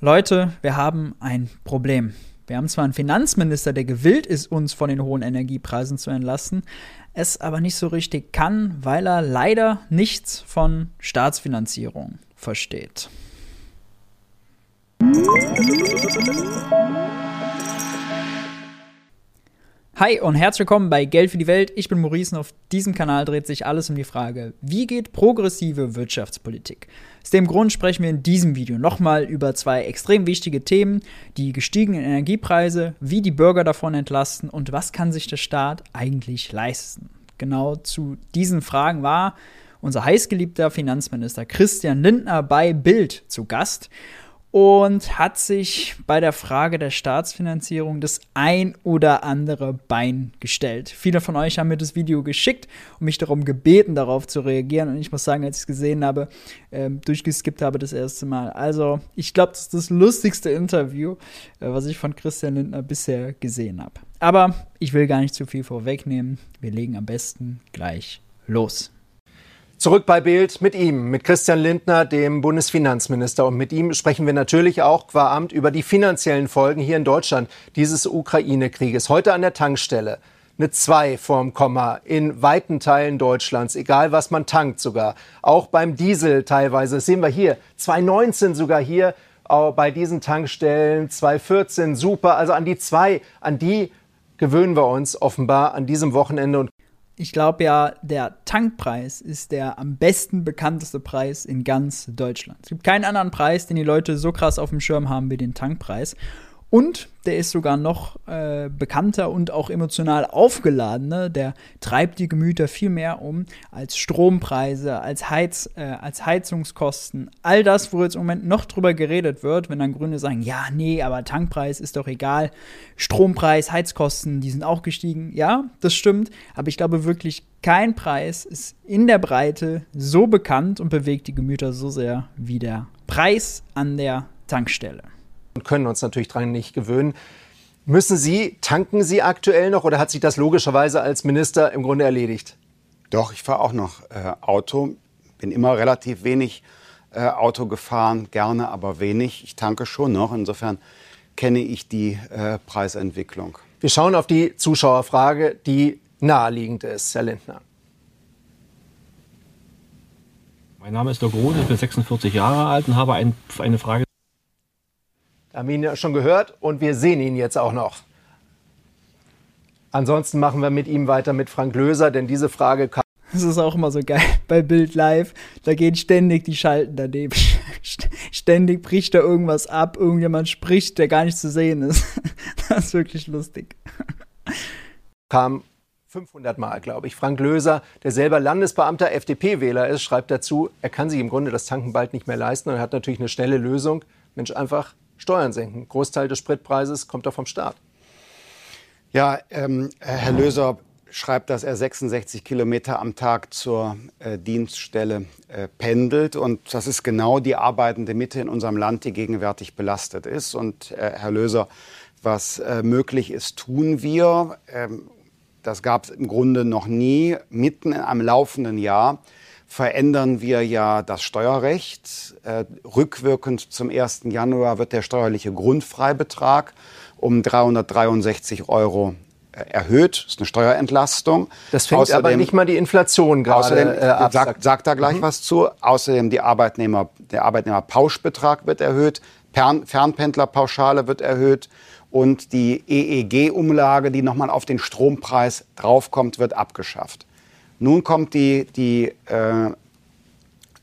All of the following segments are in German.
Leute, wir haben ein Problem. Wir haben zwar einen Finanzminister, der gewillt ist, uns von den hohen Energiepreisen zu entlasten, es aber nicht so richtig kann, weil er leider nichts von Staatsfinanzierung versteht. Hi und herzlich willkommen bei Geld für die Welt. Ich bin Maurice und auf diesem Kanal dreht sich alles um die Frage, wie geht progressive Wirtschaftspolitik? Aus dem Grund sprechen wir in diesem Video nochmal über zwei extrem wichtige Themen, die gestiegenen Energiepreise, wie die Bürger davon entlasten und was kann sich der Staat eigentlich leisten. Genau zu diesen Fragen war unser heißgeliebter Finanzminister Christian Lindner bei Bild zu Gast und hat sich bei der Frage der Staatsfinanzierung das ein oder andere Bein gestellt. Viele von euch haben mir das Video geschickt und mich darum gebeten, darauf zu reagieren. Und ich muss sagen, als ich es gesehen habe, ähm, durchgeskippt habe das erste Mal. Also, ich glaube, das ist das lustigste Interview, äh, was ich von Christian Lindner bisher gesehen habe. Aber ich will gar nicht zu viel vorwegnehmen. Wir legen am besten gleich los. Zurück bei Bild mit ihm, mit Christian Lindner, dem Bundesfinanzminister. Und mit ihm sprechen wir natürlich auch qua Amt über die finanziellen Folgen hier in Deutschland dieses Ukraine-Krieges. Heute an der Tankstelle eine 2 vorm Komma in weiten Teilen Deutschlands, egal was man tankt sogar. Auch beim Diesel teilweise, das sehen wir hier, 2,19 sogar hier bei diesen Tankstellen, 2,14 super. Also an die 2, an die gewöhnen wir uns offenbar an diesem Wochenende. Und ich glaube ja, der Tankpreis ist der am besten bekannteste Preis in ganz Deutschland. Es gibt keinen anderen Preis, den die Leute so krass auf dem Schirm haben wie den Tankpreis. Und der ist sogar noch äh, bekannter und auch emotional aufgeladen. Ne? Der treibt die Gemüter viel mehr um als Strompreise, als, Heiz, äh, als Heizungskosten. All das, wo jetzt im Moment noch drüber geredet wird, wenn dann Grüne sagen, ja, nee, aber Tankpreis ist doch egal. Strompreis, Heizkosten, die sind auch gestiegen. Ja, das stimmt. Aber ich glaube wirklich, kein Preis ist in der Breite so bekannt und bewegt die Gemüter so sehr wie der Preis an der Tankstelle und können uns natürlich daran nicht gewöhnen. Müssen Sie, tanken Sie aktuell noch oder hat sich das logischerweise als Minister im Grunde erledigt? Doch, ich fahre auch noch äh, Auto. Bin immer relativ wenig äh, Auto gefahren, gerne, aber wenig. Ich tanke schon noch. Insofern kenne ich die äh, Preisentwicklung. Wir schauen auf die Zuschauerfrage, die naheliegend ist, Herr Lindner. Mein Name ist Dirk Rose, ich bin 46 Jahre alt und habe ein, eine Frage haben ihn ja schon gehört und wir sehen ihn jetzt auch noch. Ansonsten machen wir mit ihm weiter mit Frank Löser, denn diese Frage kam. Das ist auch immer so geil bei Bild Live. Da gehen ständig die Schalten daneben. Ständig bricht da irgendwas ab, irgendjemand spricht, der gar nicht zu sehen ist. Das ist wirklich lustig. Kam 500 Mal, glaube ich. Frank Löser, der selber Landesbeamter FDP-Wähler ist, schreibt dazu, er kann sich im Grunde das Tanken bald nicht mehr leisten und er hat natürlich eine schnelle Lösung. Mensch, einfach Steuern senken. Großteil des Spritpreises kommt doch vom Staat. Ja, ähm, Herr Löser schreibt, dass er 66 Kilometer am Tag zur äh, Dienststelle äh, pendelt. Und das ist genau die arbeitende Mitte in unserem Land, die gegenwärtig belastet ist. Und äh, Herr Löser, was äh, möglich ist, tun wir. Ähm, das gab es im Grunde noch nie. Mitten in einem laufenden Jahr verändern wir ja das Steuerrecht. Äh, rückwirkend zum 1. Januar wird der steuerliche Grundfreibetrag um 363 Euro äh, erhöht. Das ist eine Steuerentlastung. Das fängt außerdem, aber nicht mal die Inflation gerade außerdem, äh, ab. Sagt, sagt da gleich mhm. was zu. Außerdem die Arbeitnehmer, der Arbeitnehmerpauschbetrag wird erhöht. Fern, Fernpendlerpauschale wird erhöht. Und die EEG-Umlage, die nochmal auf den Strompreis draufkommt, wird abgeschafft. Nun kommt die, die äh,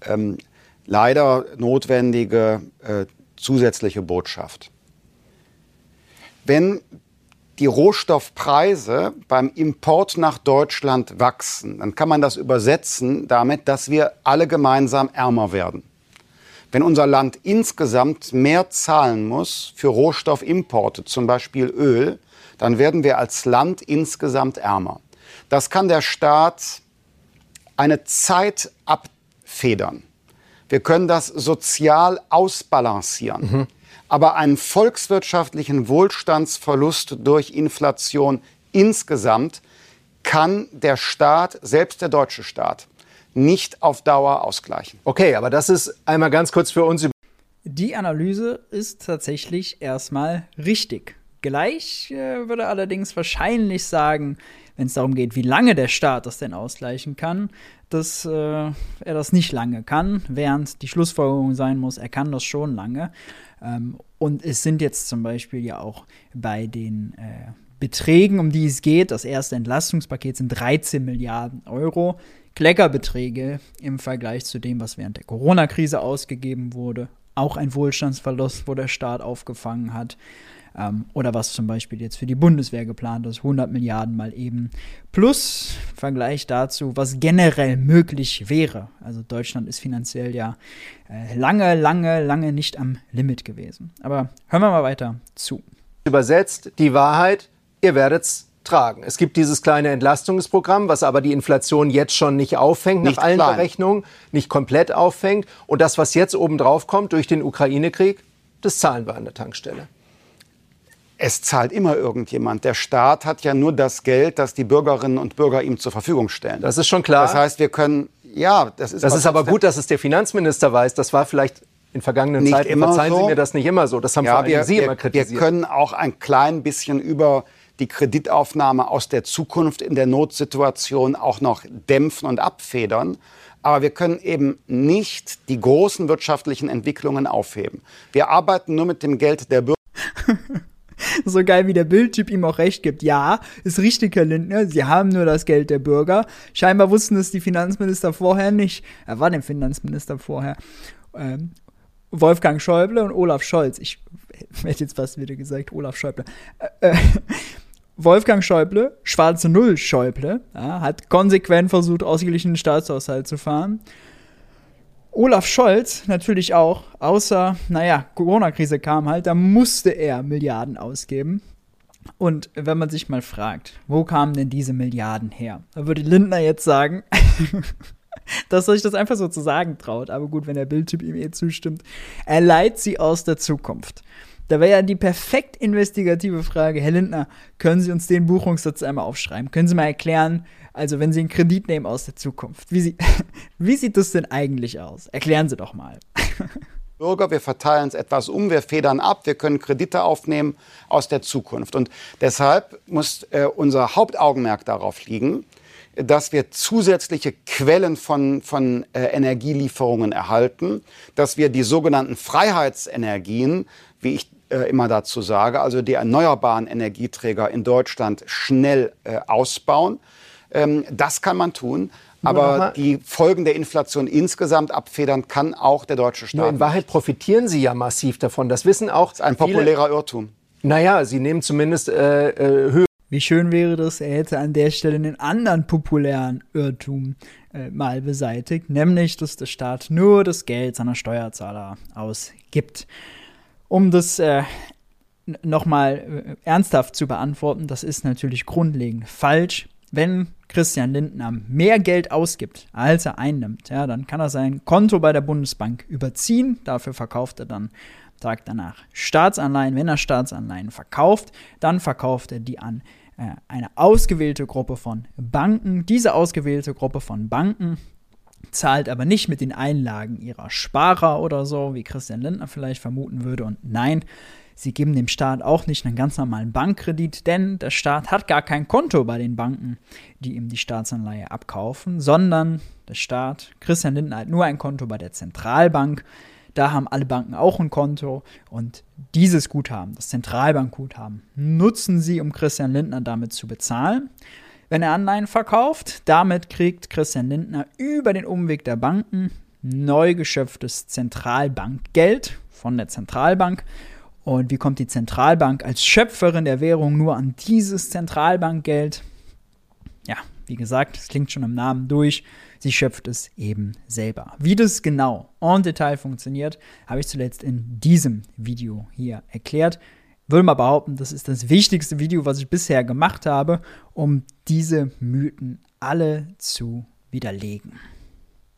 ähm, leider notwendige äh, zusätzliche Botschaft. Wenn die Rohstoffpreise beim Import nach Deutschland wachsen, dann kann man das übersetzen damit, dass wir alle gemeinsam ärmer werden. Wenn unser Land insgesamt mehr zahlen muss für Rohstoffimporte, zum Beispiel Öl, dann werden wir als Land insgesamt ärmer. Das kann der Staat eine Zeit abfedern. Wir können das sozial ausbalancieren. Mhm. Aber einen volkswirtschaftlichen Wohlstandsverlust durch Inflation insgesamt kann der Staat, selbst der deutsche Staat, nicht auf Dauer ausgleichen. Okay, aber das ist einmal ganz kurz für uns Die Analyse ist tatsächlich erstmal richtig. Gleich äh, würde allerdings wahrscheinlich sagen, wenn es darum geht, wie lange der Staat das denn ausgleichen kann, dass äh, er das nicht lange kann, während die Schlussfolgerung sein muss, er kann das schon lange. Ähm, und es sind jetzt zum Beispiel ja auch bei den äh, Beträgen, um die es geht, das erste Entlastungspaket sind 13 Milliarden Euro. Kleckerbeträge im Vergleich zu dem, was während der Corona-Krise ausgegeben wurde. Auch ein Wohlstandsverlust, wo der Staat aufgefangen hat. Ähm, oder was zum Beispiel jetzt für die Bundeswehr geplant ist, 100 Milliarden mal eben. Plus Vergleich dazu, was generell möglich wäre. Also Deutschland ist finanziell ja äh, lange, lange, lange nicht am Limit gewesen. Aber hören wir mal weiter zu. Übersetzt, die Wahrheit, ihr werdet's tragen. Es gibt dieses kleine Entlastungsprogramm, was aber die Inflation jetzt schon nicht auffängt, nicht nach allen klein. Berechnungen, nicht komplett auffängt. Und das, was jetzt obendrauf kommt durch den Ukraine-Krieg, das zahlen wir an der Tankstelle. Es zahlt immer irgendjemand. Der Staat hat ja nur das Geld, das die Bürgerinnen und Bürger ihm zur Verfügung stellen. Das ist schon klar. Das heißt, wir können, ja, das ist. Das ist aber gut, dass es der Finanzminister weiß. Das war vielleicht in vergangenen nicht Zeiten, verzeihen so. Sie mir das nicht immer so. Das haben ja, vor allem wir, Sie wir, immer kritisiert. Wir können auch ein klein bisschen über die Kreditaufnahme aus der Zukunft in der Notsituation auch noch dämpfen und abfedern. Aber wir können eben nicht die großen wirtschaftlichen Entwicklungen aufheben. Wir arbeiten nur mit dem Geld der Bürger. so geil, wie der Bildtyp ihm auch recht gibt. Ja, ist richtig, Herr Lindner, Sie haben nur das Geld der Bürger. Scheinbar wussten es die Finanzminister vorher nicht. Er war der Finanzminister vorher. Ähm, Wolfgang Schäuble und Olaf Scholz. Ich hätte jetzt fast wieder gesagt, Olaf Schäuble. Äh, äh, Wolfgang Schäuble, schwarze Null Schäuble, ja, hat konsequent versucht, ausgeglichenen Staatshaushalt zu fahren. Olaf Scholz natürlich auch, außer, naja, Corona-Krise kam halt, da musste er Milliarden ausgeben. Und wenn man sich mal fragt, wo kamen denn diese Milliarden her? Da würde Lindner jetzt sagen, dass er sich das einfach so zu sagen traut. Aber gut, wenn der Bildtyp ihm eh zustimmt. Er leiht sie aus der Zukunft. Da wäre ja die perfekt investigative Frage, Herr Lindner, können Sie uns den Buchungssatz einmal aufschreiben? Können Sie mal erklären, also wenn Sie einen Kredit nehmen aus der Zukunft, wie, Sie, wie sieht das denn eigentlich aus? Erklären Sie doch mal. Bürger, wir verteilen es etwas um, wir federn ab, wir können Kredite aufnehmen aus der Zukunft. Und deshalb muss äh, unser Hauptaugenmerk darauf liegen, dass wir zusätzliche Quellen von, von äh, Energielieferungen erhalten, dass wir die sogenannten Freiheitsenergien, wie ich äh, immer dazu sage, also die erneuerbaren Energieträger in Deutschland schnell äh, ausbauen. Ähm, das kann man tun. Aber die Folgen der Inflation insgesamt abfedern kann auch der deutsche Staat. Nur in Wahrheit profitieren Sie ja massiv davon. Das wissen auch. Das ist ein populärer viele. Irrtum. Naja, Sie nehmen zumindest äh, äh, Höhe. Wie schön wäre das, er hätte an der Stelle einen anderen populären Irrtum äh, mal beseitigt, nämlich, dass der Staat nur das Geld seiner Steuerzahler ausgibt. Um das äh, nochmal äh, ernsthaft zu beantworten, das ist natürlich grundlegend falsch. Wenn Christian Lindner mehr Geld ausgibt, als er einnimmt, ja, dann kann er sein Konto bei der Bundesbank überziehen. Dafür verkauft er dann Tag danach Staatsanleihen. Wenn er Staatsanleihen verkauft, dann verkauft er die an äh, eine ausgewählte Gruppe von Banken. Diese ausgewählte Gruppe von Banken zahlt aber nicht mit den Einlagen ihrer Sparer oder so, wie Christian Lindner vielleicht vermuten würde. Und nein, sie geben dem Staat auch nicht einen ganz normalen Bankkredit, denn der Staat hat gar kein Konto bei den Banken, die ihm die Staatsanleihe abkaufen, sondern der Staat, Christian Lindner hat nur ein Konto bei der Zentralbank. Da haben alle Banken auch ein Konto und dieses Guthaben, das Zentralbankguthaben, nutzen sie, um Christian Lindner damit zu bezahlen wenn er Anleihen verkauft. Damit kriegt Christian Lindner über den Umweg der Banken neu geschöpftes Zentralbankgeld von der Zentralbank. Und wie kommt die Zentralbank als Schöpferin der Währung nur an dieses Zentralbankgeld? Ja, wie gesagt, es klingt schon im Namen durch. Sie schöpft es eben selber. Wie das genau en Detail funktioniert, habe ich zuletzt in diesem Video hier erklärt würde mal behaupten, das ist das wichtigste Video, was ich bisher gemacht habe, um diese Mythen alle zu widerlegen.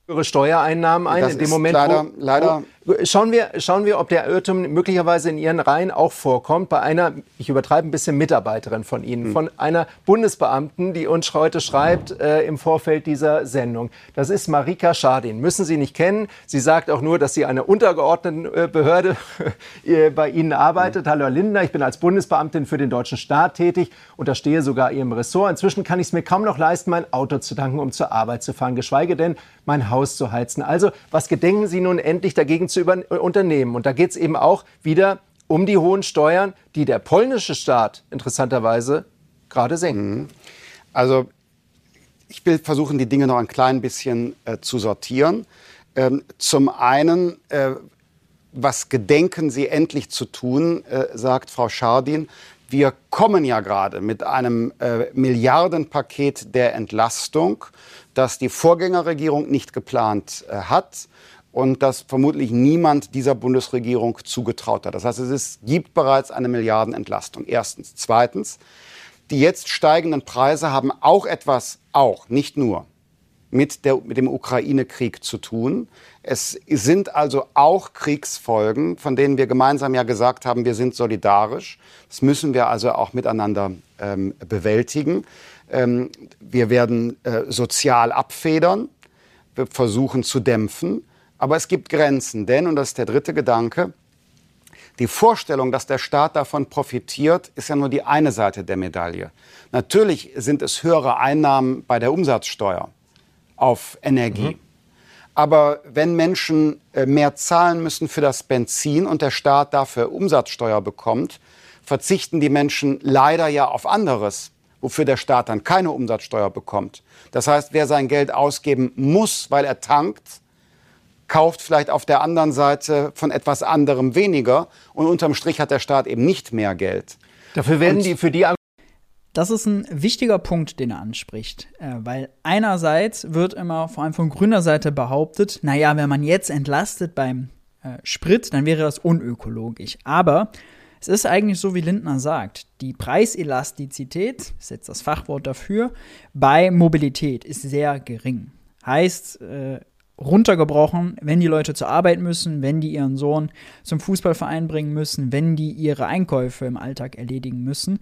Höhere Steuereinnahmen ein. Das in dem Moment, leider- wo, leider- Wo, schauen, wir, schauen wir, ob der Irrtum möglicherweise in Ihren Reihen auch vorkommt, bei einer, ich übertreibe ein bisschen, Mitarbeiterin von Ihnen, Hm. von einer Bundesbeamten, die uns heute schreibt äh, im Vorfeld dieser Sendung. Das ist Marika Schadin. Müssen Sie nicht kennen. Sie sagt auch nur, dass sie einer untergeordneten äh, Behörde äh, bei Ihnen arbeitet. Hm. Hallo Herr Lindner, ich bin als Bundesbeamtin für den deutschen Staat tätig, unterstehe sogar Ihrem Ressort. Inzwischen kann ich es mir kaum noch leisten, mein Auto zu tanken, um zur Arbeit zu fahren, geschweige denn mein Haus zu heizen. Also, was gedenken Sie nun endlich dagegen zu unternehmen? Und da geht es eben auch wieder um die hohen Steuern, die der polnische Staat interessanterweise gerade senkt. Also ich will versuchen, die Dinge noch ein klein bisschen äh, zu sortieren. Ähm, zum einen, äh, was gedenken Sie endlich zu tun, äh, sagt Frau Schardin. Wir kommen ja gerade mit einem äh, Milliardenpaket der Entlastung, das die Vorgängerregierung nicht geplant äh, hat und das vermutlich niemand dieser Bundesregierung zugetraut hat. Das heißt, es ist, gibt bereits eine Milliardenentlastung. Erstens. Zweitens, die jetzt steigenden Preise haben auch etwas, auch, nicht nur, mit, der, mit dem Ukraine-Krieg zu tun. Es sind also auch Kriegsfolgen, von denen wir gemeinsam ja gesagt haben, wir sind solidarisch. Das müssen wir also auch miteinander ähm, bewältigen. Ähm, wir werden äh, sozial abfedern, wir versuchen zu dämpfen. Aber es gibt Grenzen, denn, und das ist der dritte Gedanke, die Vorstellung, dass der Staat davon profitiert, ist ja nur die eine Seite der Medaille. Natürlich sind es höhere Einnahmen bei der Umsatzsteuer auf Energie. Aber wenn Menschen äh, mehr zahlen müssen für das Benzin und der Staat dafür Umsatzsteuer bekommt, verzichten die Menschen leider ja auf anderes, wofür der Staat dann keine Umsatzsteuer bekommt. Das heißt, wer sein Geld ausgeben muss, weil er tankt, kauft vielleicht auf der anderen Seite von etwas anderem weniger und unterm Strich hat der Staat eben nicht mehr Geld. Dafür werden Und- die für die Das ist ein wichtiger Punkt, den er anspricht, äh, weil einerseits wird immer vor allem von grüner Seite behauptet, naja, wenn man jetzt entlastet beim äh, Sprit, dann wäre das unökologisch. Aber es ist eigentlich so, wie Lindner sagt, die Preiselastizität, ist jetzt das Fachwort dafür, bei Mobilität ist sehr gering. Heißt, äh, runtergebrochen, wenn die Leute zur Arbeit müssen, wenn die ihren Sohn zum Fußballverein bringen müssen, wenn die ihre Einkäufe im Alltag erledigen müssen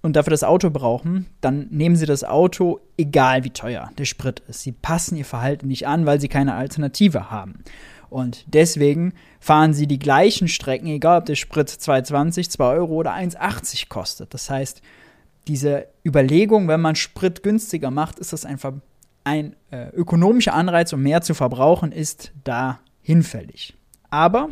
und dafür das Auto brauchen, dann nehmen sie das Auto, egal wie teuer der Sprit ist. Sie passen ihr Verhalten nicht an, weil sie keine Alternative haben. Und deswegen fahren sie die gleichen Strecken, egal ob der Sprit 2,20, 2 Euro oder 1,80 kostet. Das heißt, diese Überlegung, wenn man Sprit günstiger macht, ist das einfach ein äh, ökonomischer Anreiz, um mehr zu verbrauchen, ist da hinfällig. Aber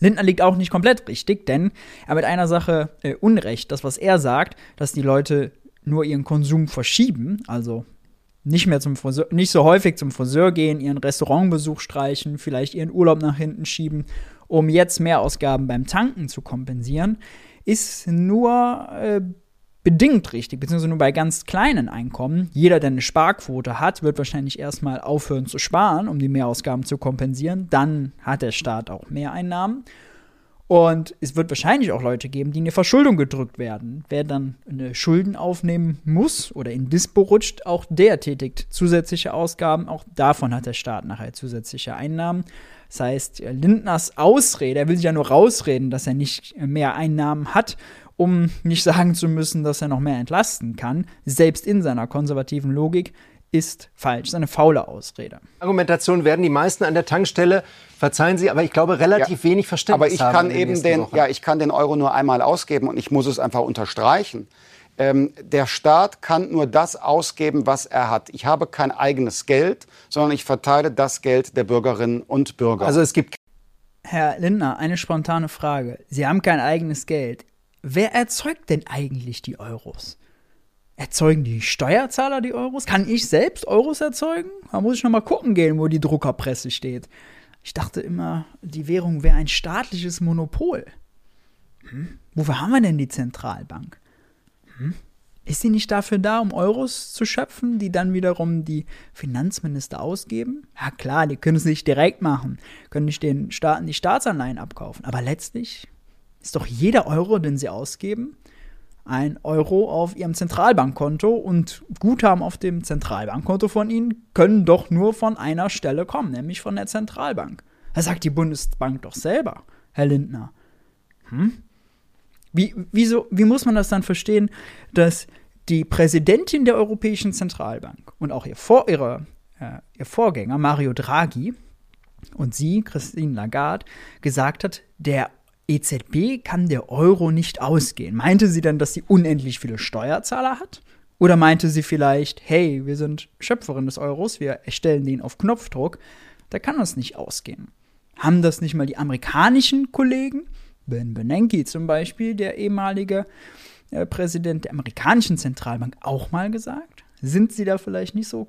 Lindner liegt auch nicht komplett richtig, denn er hat mit einer Sache äh, Unrecht. Das, was er sagt, dass die Leute nur ihren Konsum verschieben, also nicht mehr zum Friseur, nicht so häufig zum Friseur gehen, ihren Restaurantbesuch streichen, vielleicht ihren Urlaub nach hinten schieben, um jetzt Mehrausgaben beim Tanken zu kompensieren, ist nur äh, bedingt richtig, beziehungsweise nur bei ganz kleinen Einkommen. Jeder, der eine Sparquote hat, wird wahrscheinlich erstmal aufhören zu sparen, um die Mehrausgaben zu kompensieren. Dann hat der Staat auch Mehreinnahmen. Und es wird wahrscheinlich auch Leute geben, die in die Verschuldung gedrückt werden. Wer dann eine Schulden aufnehmen muss oder in Dispo rutscht, auch der tätigt zusätzliche Ausgaben. Auch davon hat der Staat nachher zusätzliche Einnahmen. Das heißt, Lindners Ausrede, er will sich ja nur rausreden, dass er nicht mehr Einnahmen hat, um nicht sagen zu müssen, dass er noch mehr entlasten kann, selbst in seiner konservativen Logik, ist falsch. Das ist eine faule Ausrede. Argumentation werden die meisten an der Tankstelle, verzeihen Sie, aber ich glaube, relativ Ja. wenig Verständnis Aber ich haben kann eben den, Wochen. ja, ich kann den Euro nur einmal ausgeben und ich muss es einfach unterstreichen. Ähm, der Staat kann nur das ausgeben, was er hat. Ich habe kein eigenes Geld, sondern ich verteile das Geld der Bürgerinnen und Bürger. Also es gibt Herr Lindner, eine spontane Frage. Sie haben kein eigenes Geld. Wer erzeugt denn eigentlich die Euros? Erzeugen die Steuerzahler die Euros? Kann ich selbst Euros erzeugen? Da muss ich noch mal gucken gehen, wo die Druckerpresse steht. Ich dachte immer, die Währung wäre ein staatliches Monopol. Hm? Wofür haben wir denn die Zentralbank? Hm? Ist sie nicht dafür da, um Euros zu schöpfen, die dann wiederum die Finanzminister ausgeben? Ja klar, die können es nicht direkt machen, können nicht den Staaten die Staatsanleihen abkaufen. Aber letztlich ist doch jeder Euro, den sie ausgeben, ein Euro auf ihrem Zentralbankkonto und Guthaben auf dem Zentralbankkonto von ihnen können doch nur von einer Stelle kommen, nämlich von der Zentralbank. Das sagt die Bundesbank doch selber, Herr Lindner. Hm? Wie, wieso, wie muss man das dann verstehen, dass die Präsidentin der Europäischen Zentralbank und auch ihr, Vor ihre, äh, ihr Vorgänger Mario Draghi und sie, Christine Lagarde, gesagt hat, der EZB kann der Euro nicht ausgehen. Meinte sie dann, dass sie unendlich viele Steuerzahler hat? Oder meinte sie vielleicht, hey, wir sind Schöpferin des Euros, wir erstellen den auf Knopfdruck, da kann das nicht ausgehen. Haben das nicht mal die amerikanischen Kollegen? Ben Bernanke zum Beispiel, der ehemalige äh, Präsident der amerikanischen Zentralbank, auch mal gesagt? Sind sie da vielleicht nicht so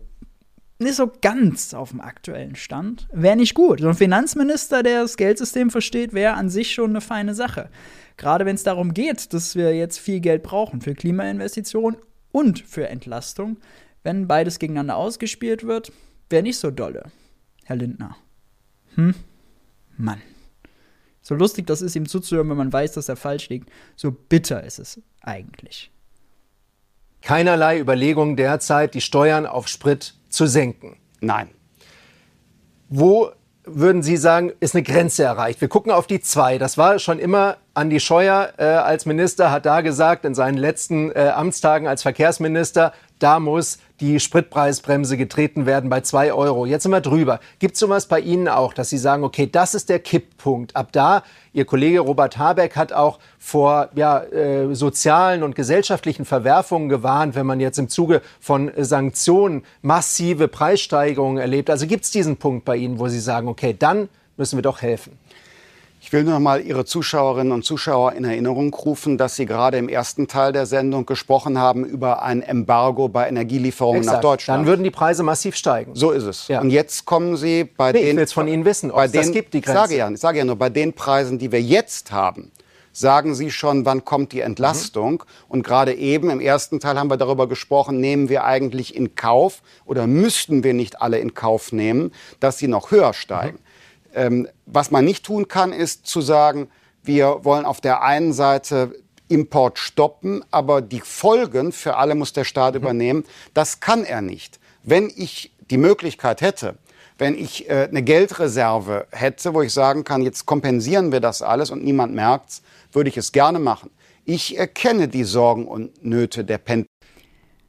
nicht so ganz auf dem aktuellen Stand. Wäre nicht gut. So ein Finanzminister, der das Geldsystem versteht, wäre an sich schon eine feine Sache. Gerade wenn es darum geht, dass wir jetzt viel Geld brauchen für Klimainvestitionen und für Entlastung. Wenn beides gegeneinander ausgespielt wird, wäre nicht so dolle, Herr Lindner. Hm? Mann. So lustig das ist, ihm zuzuhören, wenn man weiß, dass er falsch liegt, so bitter ist es eigentlich. Keinerlei Überlegungen derzeit, die Steuern auf Sprit zu senken. Nein. Wo würden Sie sagen, ist eine Grenze erreicht? Wir gucken auf die zwei. Das war schon immer Andi Scheuer äh, als Minister, hat da gesagt, in seinen letzten äh, Amtstagen als Verkehrsminister, da muss die Spritpreisbremse getreten werden bei zwei Euro. Jetzt sind wir drüber. Gibt es sowas bei Ihnen auch, dass Sie sagen, okay, das ist der Kipppunkt. Ab da, Ihr Kollege Robert Habeck hat auch vor ja, äh, sozialen und gesellschaftlichen Verwerfungen gewarnt, wenn man jetzt im Zuge von Sanktionen massive Preissteigerungen erlebt. Also gibt es diesen Punkt bei Ihnen, wo Sie sagen, okay, dann müssen wir doch helfen. Ich will nur noch mal Ihre Zuschauerinnen und Zuschauer in Erinnerung rufen, dass Sie gerade im ersten Teil der Sendung gesprochen haben über ein Embargo bei Energielieferungen Exakt. nach Deutschland. Dann würden die Preise massiv steigen. So ist es. Ja. Und jetzt kommen Sie bei nee, den. Ich will jetzt von Ihnen wissen, ob es das gibt, die Grenze. Ich sage, ja, ich sage ja nur, bei den Preisen, die wir jetzt haben, sagen Sie schon, wann kommt die Entlastung. Mhm. Und gerade eben im ersten Teil haben wir darüber gesprochen, nehmen wir eigentlich in Kauf oder müssten wir nicht alle in Kauf nehmen, dass sie noch höher steigen. Mhm. Ähm, was man nicht tun kann, ist zu sagen, wir wollen auf der einen Seite Import stoppen, aber die Folgen für alle muss der Staat mhm. übernehmen. Das kann er nicht. Wenn ich die Möglichkeit hätte, wenn ich äh, eine Geldreserve hätte, wo ich sagen kann, jetzt kompensieren wir das alles und niemand merkt's, würde ich es gerne machen. Ich erkenne die Sorgen und Nöte der Pendler.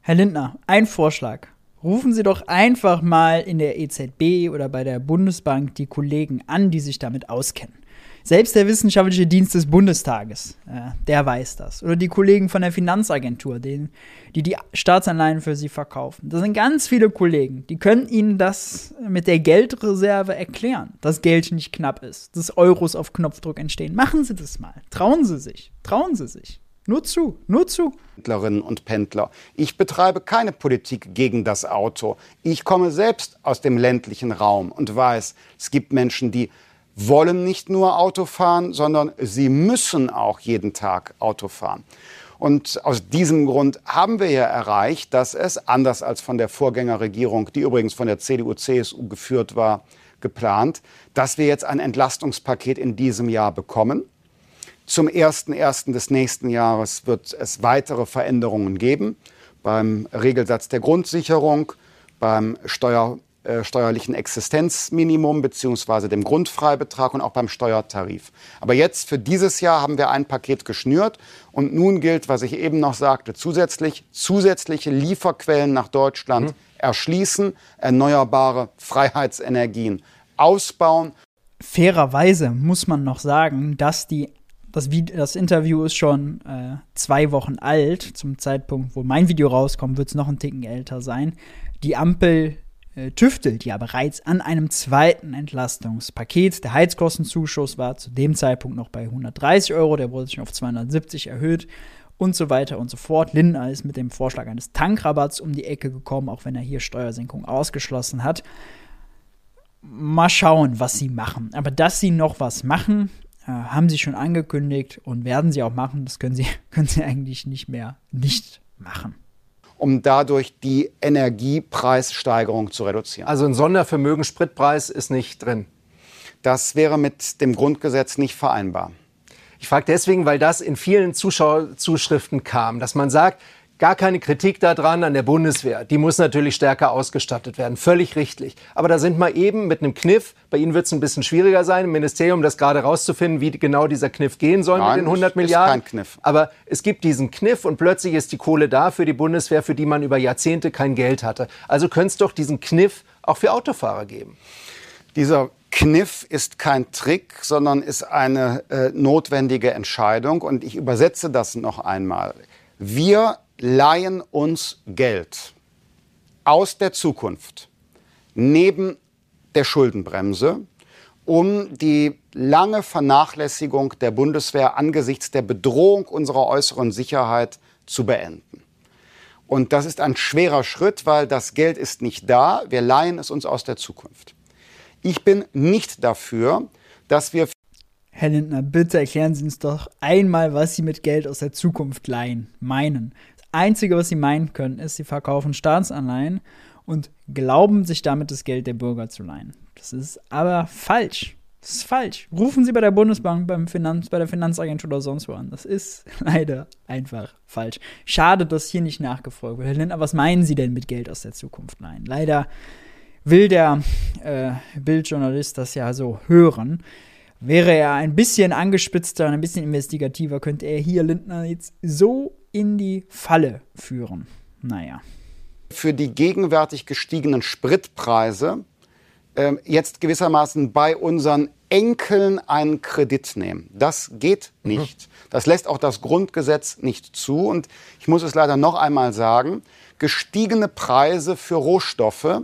Herr Lindner, ein Vorschlag. Rufen Sie doch einfach mal in der EZB oder bei der Bundesbank die Kollegen an, die sich damit auskennen. Selbst der Wissenschaftliche Dienst des Bundestages, äh, der weiß das. Oder die Kollegen von der Finanzagentur, den, die die Staatsanleihen für sie verkaufen. Das sind ganz viele Kollegen, die können Ihnen das mit der Geldreserve erklären, dass Geld nicht knapp ist, dass Euros auf Knopfdruck entstehen. Machen Sie das mal. Trauen Sie sich. Trauen Sie sich. Nur zu, nur zu. Pendlerinnen und Pendler. Ich betreibe keine Politik gegen das Auto. Ich komme selbst aus dem ländlichen Raum und weiß, es gibt Menschen, die wollen nicht nur Auto fahren, sondern sie müssen auch jeden Tag Auto fahren. Und aus diesem Grund haben wir ja erreicht, dass es, anders als von der Vorgängerregierung, die übrigens von der CDU-CSU geführt war, geplant, dass wir jetzt ein Entlastungspaket in diesem Jahr bekommen. Zum 1.1. des nächsten Jahres wird es weitere Veränderungen geben beim Regelsatz der Grundsicherung, beim Steuer, äh, steuerlichen Existenzminimum bzw. dem Grundfreibetrag und auch beim Steuertarif. Aber jetzt für dieses Jahr haben wir ein Paket geschnürt und nun gilt, was ich eben noch sagte, zusätzlich zusätzliche Lieferquellen nach Deutschland mhm. erschließen, erneuerbare Freiheitsenergien ausbauen. Fairerweise muss man noch sagen, dass die das, das Interview ist schon äh, zwei Wochen alt. Zum Zeitpunkt, wo mein Video rauskommt, wird es noch ein Ticken älter sein. Die Ampel äh, tüftelt ja bereits an einem zweiten Entlastungspaket. Der Heizkostenzuschuss war zu dem Zeitpunkt noch bei 130 Euro, der wurde sich auf 270 erhöht und so weiter und so fort. Lindner ist mit dem Vorschlag eines Tankrabatts um die Ecke gekommen, auch wenn er hier Steuersenkung ausgeschlossen hat. Mal schauen, was sie machen. Aber dass sie noch was machen, haben sie schon angekündigt und werden sie auch machen. Das können sie, können sie eigentlich nicht mehr nicht machen. Um dadurch die Energiepreissteigerung zu reduzieren. Also ein Sondervermögen Spritpreis ist nicht drin. Das wäre mit dem Grundgesetz nicht vereinbar. Ich frage deswegen, weil das in vielen Zuschauerzuschriften kam, dass man sagt, Gar keine Kritik daran an der Bundeswehr. Die muss natürlich stärker ausgestattet werden. Völlig richtig. Aber da sind wir eben mit einem Kniff. Bei Ihnen wird es ein bisschen schwieriger sein, im Ministerium das gerade rauszufinden, wie genau dieser Kniff gehen soll Nein, mit den 100 Milliarden. Ist kein Kniff. Aber es gibt diesen Kniff und plötzlich ist die Kohle da für die Bundeswehr, für die man über Jahrzehnte kein Geld hatte. Also könnte es doch diesen Kniff auch für Autofahrer geben. Dieser Kniff ist kein Trick, sondern ist eine äh, notwendige Entscheidung. Und ich übersetze das noch einmal. Wir leihen uns Geld aus der Zukunft neben der Schuldenbremse, um die lange Vernachlässigung der Bundeswehr angesichts der Bedrohung unserer äußeren Sicherheit zu beenden. Und das ist ein schwerer Schritt, weil das Geld ist nicht da. Wir leihen es uns aus der Zukunft. Ich bin nicht dafür, dass wir Herr Lindner, bitte erklären Sie uns doch einmal, was Sie mit Geld aus der Zukunft leihen meinen. Einzige, was sie meinen können, ist, sie verkaufen Staatsanleihen und glauben sich damit das Geld der Bürger zu leihen. Das ist aber falsch. Das ist falsch. Rufen Sie bei der Bundesbank, beim Finanz, bei der Finanzagentur oder sonst wo an. Das ist leider einfach falsch. Schade, dass hier nicht nachgefragt wird. Herr Lindner, was meinen Sie denn mit Geld aus der Zukunft leihen? Leider will der äh, Bildjournalist das ja so hören. Wäre er ein bisschen angespitzter und ein bisschen investigativer, könnte er hier Lindner jetzt so in die Falle führen. Naja. Für die gegenwärtig gestiegenen Spritpreise äh, jetzt gewissermaßen bei unseren Enkeln einen Kredit nehmen. Das geht nicht. Das lässt auch das Grundgesetz nicht zu. Und ich muss es leider noch einmal sagen, gestiegene Preise für Rohstoffe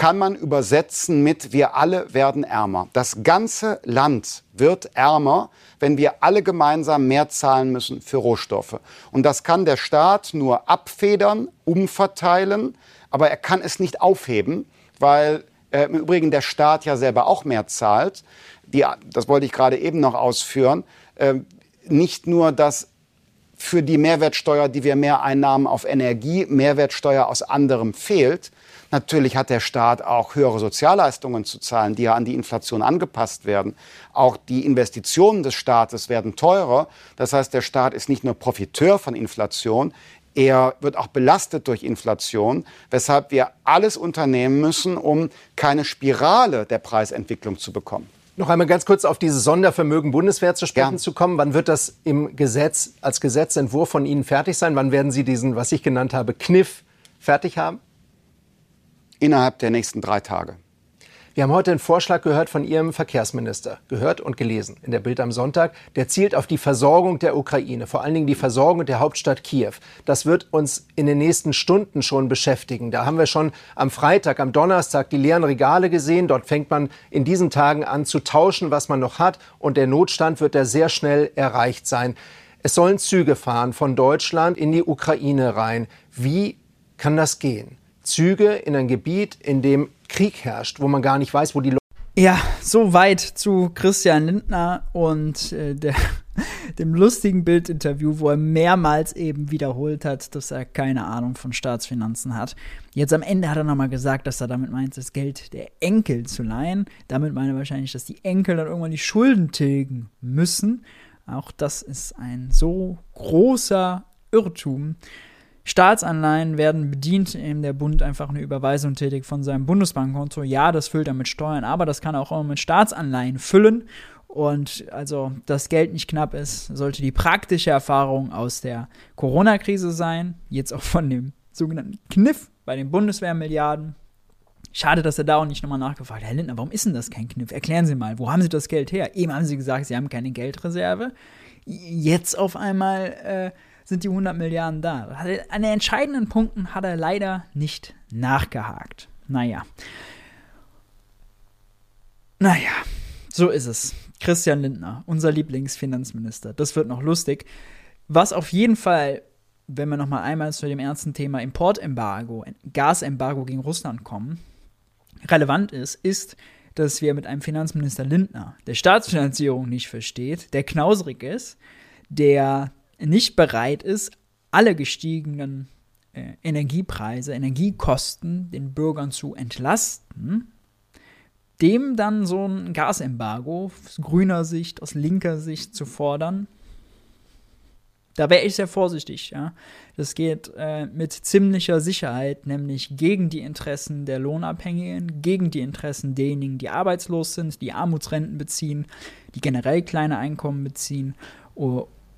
kann man übersetzen mit wir alle werden ärmer. Das ganze Land wird ärmer, wenn wir alle gemeinsam mehr zahlen müssen für Rohstoffe. Und das kann der Staat nur abfedern, umverteilen, aber er kann es nicht aufheben, weil äh, im Übrigen der Staat ja selber auch mehr zahlt. Die, das wollte ich gerade eben noch ausführen. Äh, nicht nur, dass für die Mehrwertsteuer, die wir mehr Einnahmen auf Energie, Mehrwertsteuer aus anderem fehlt, Natürlich hat der Staat auch höhere Sozialleistungen zu zahlen, die ja an die Inflation angepasst werden. Auch die Investitionen des Staates werden teurer. Das heißt, der Staat ist nicht nur Profiteur von Inflation, er wird auch belastet durch Inflation, weshalb wir alles unternehmen müssen, um keine Spirale der Preisentwicklung zu bekommen. Noch einmal ganz kurz auf dieses Sondervermögen Bundeswehr zu sprechen ja. zu kommen. Wann wird das im Gesetz als Gesetzentwurf von Ihnen fertig sein? Wann werden Sie diesen, was ich genannt habe, Kniff fertig haben? Innerhalb der nächsten drei Tage. Wir haben heute einen Vorschlag gehört von Ihrem Verkehrsminister, gehört und gelesen in der Bild am Sonntag. Der zielt auf die Versorgung der Ukraine, vor allen Dingen die Versorgung der Hauptstadt Kiew. Das wird uns in den nächsten Stunden schon beschäftigen. Da haben wir schon am Freitag, am Donnerstag die leeren Regale gesehen. Dort fängt man in diesen Tagen an zu tauschen, was man noch hat. Und der Notstand wird da sehr schnell erreicht sein. Es sollen Züge fahren von Deutschland in die Ukraine rein. Wie kann das gehen? Züge in ein Gebiet, in dem Krieg herrscht, wo man gar nicht weiß, wo die Leute. Ja, so weit zu Christian Lindner und äh, der, dem lustigen Bildinterview, wo er mehrmals eben wiederholt hat, dass er keine Ahnung von Staatsfinanzen hat. Jetzt am Ende hat er nochmal gesagt, dass er damit meint, das Geld der Enkel zu leihen. Damit meine er wahrscheinlich, dass die Enkel dann irgendwann die Schulden tilgen müssen. Auch das ist ein so großer Irrtum. Staatsanleihen werden bedient, indem der Bund einfach eine Überweisung tätigt von seinem Bundesbankkonto. Ja, das füllt er mit Steuern, aber das kann auch immer mit Staatsanleihen füllen. Und also das Geld nicht knapp ist, sollte die praktische Erfahrung aus der Corona-Krise sein. Jetzt auch von dem sogenannten Kniff bei den Bundeswehrmilliarden. Schade, dass er da auch nicht nochmal nachgefragt hat. Herr Lindner, warum ist denn das kein Kniff? Erklären Sie mal, wo haben Sie das Geld her? Eben haben Sie gesagt, Sie haben keine Geldreserve. Jetzt auf einmal äh, sind die 100 Milliarden da. An den entscheidenden Punkten hat er leider nicht nachgehakt. Naja. Naja, so ist es. Christian Lindner, unser Lieblingsfinanzminister. Das wird noch lustig. Was auf jeden Fall, wenn wir noch mal einmal zu dem ernsten Thema Importembargo, Gasembargo gegen Russland kommen, relevant ist, ist, dass wir mit einem Finanzminister Lindner, der Staatsfinanzierung nicht versteht, der knausrig ist, der nicht bereit ist, alle gestiegenen äh, Energiepreise, Energiekosten den Bürgern zu entlasten, dem dann so ein Gasembargo aus grüner Sicht, aus linker Sicht zu fordern, da wäre ich sehr vorsichtig. Ja. Das geht äh, mit ziemlicher Sicherheit, nämlich gegen die Interessen der Lohnabhängigen, gegen die Interessen derjenigen, die arbeitslos sind, die Armutsrenten beziehen, die generell kleine Einkommen beziehen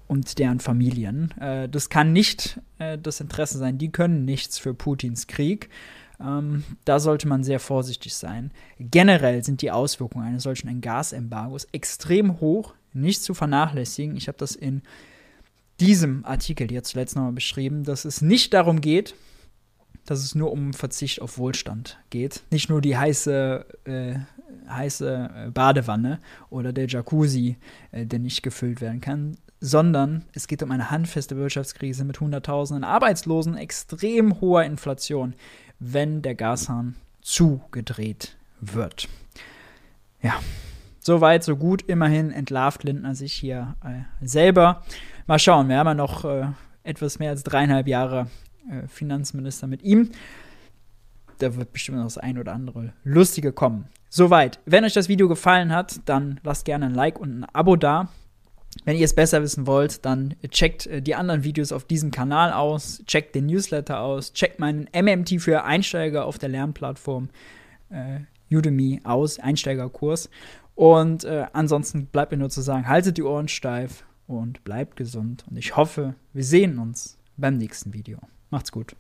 und deren Familien. Äh, das kann nicht äh, das Interesse sein. Die können nichts für Putins Krieg. Ähm, da sollte man sehr vorsichtig sein. Generell sind die Auswirkungen eines solchen Gasembargos extrem hoch, nicht zu vernachlässigen. Ich habe das in diesem Artikel jetzt zuletzt nochmal beschrieben, dass es nicht darum geht, dass es nur um Verzicht auf Wohlstand geht. Nicht nur die heiße, äh, heiße äh, Badewanne oder der Jacuzzi, äh, der nicht gefüllt werden kann, sondern es geht um eine handfeste Wirtschaftskrise mit Hunderttausenden Arbeitslosen, extrem hoher Inflation, wenn der Gashahn zugedreht wird. Ja, soweit, so gut. Immerhin entlarvt Lindner sich hier äh, selber. Mal schauen, wir haben ja noch äh, etwas mehr als dreieinhalb Jahre äh, Finanzminister mit ihm. Da wird bestimmt noch das ein oder andere Lustige kommen. Soweit. Wenn euch das Video gefallen hat, dann lasst gerne ein Like und ein Abo da. Wenn ihr es besser wissen wollt, dann checkt äh, die anderen Videos auf diesem Kanal aus, checkt den Newsletter aus, checkt meinen MMT für Einsteiger auf der Lernplattform äh, Udemy aus, Einsteigerkurs. Und äh, ansonsten bleibt mir nur zu sagen, haltet die Ohren steif und bleibt gesund. Und ich hoffe, wir sehen uns beim nächsten Video. Macht's gut.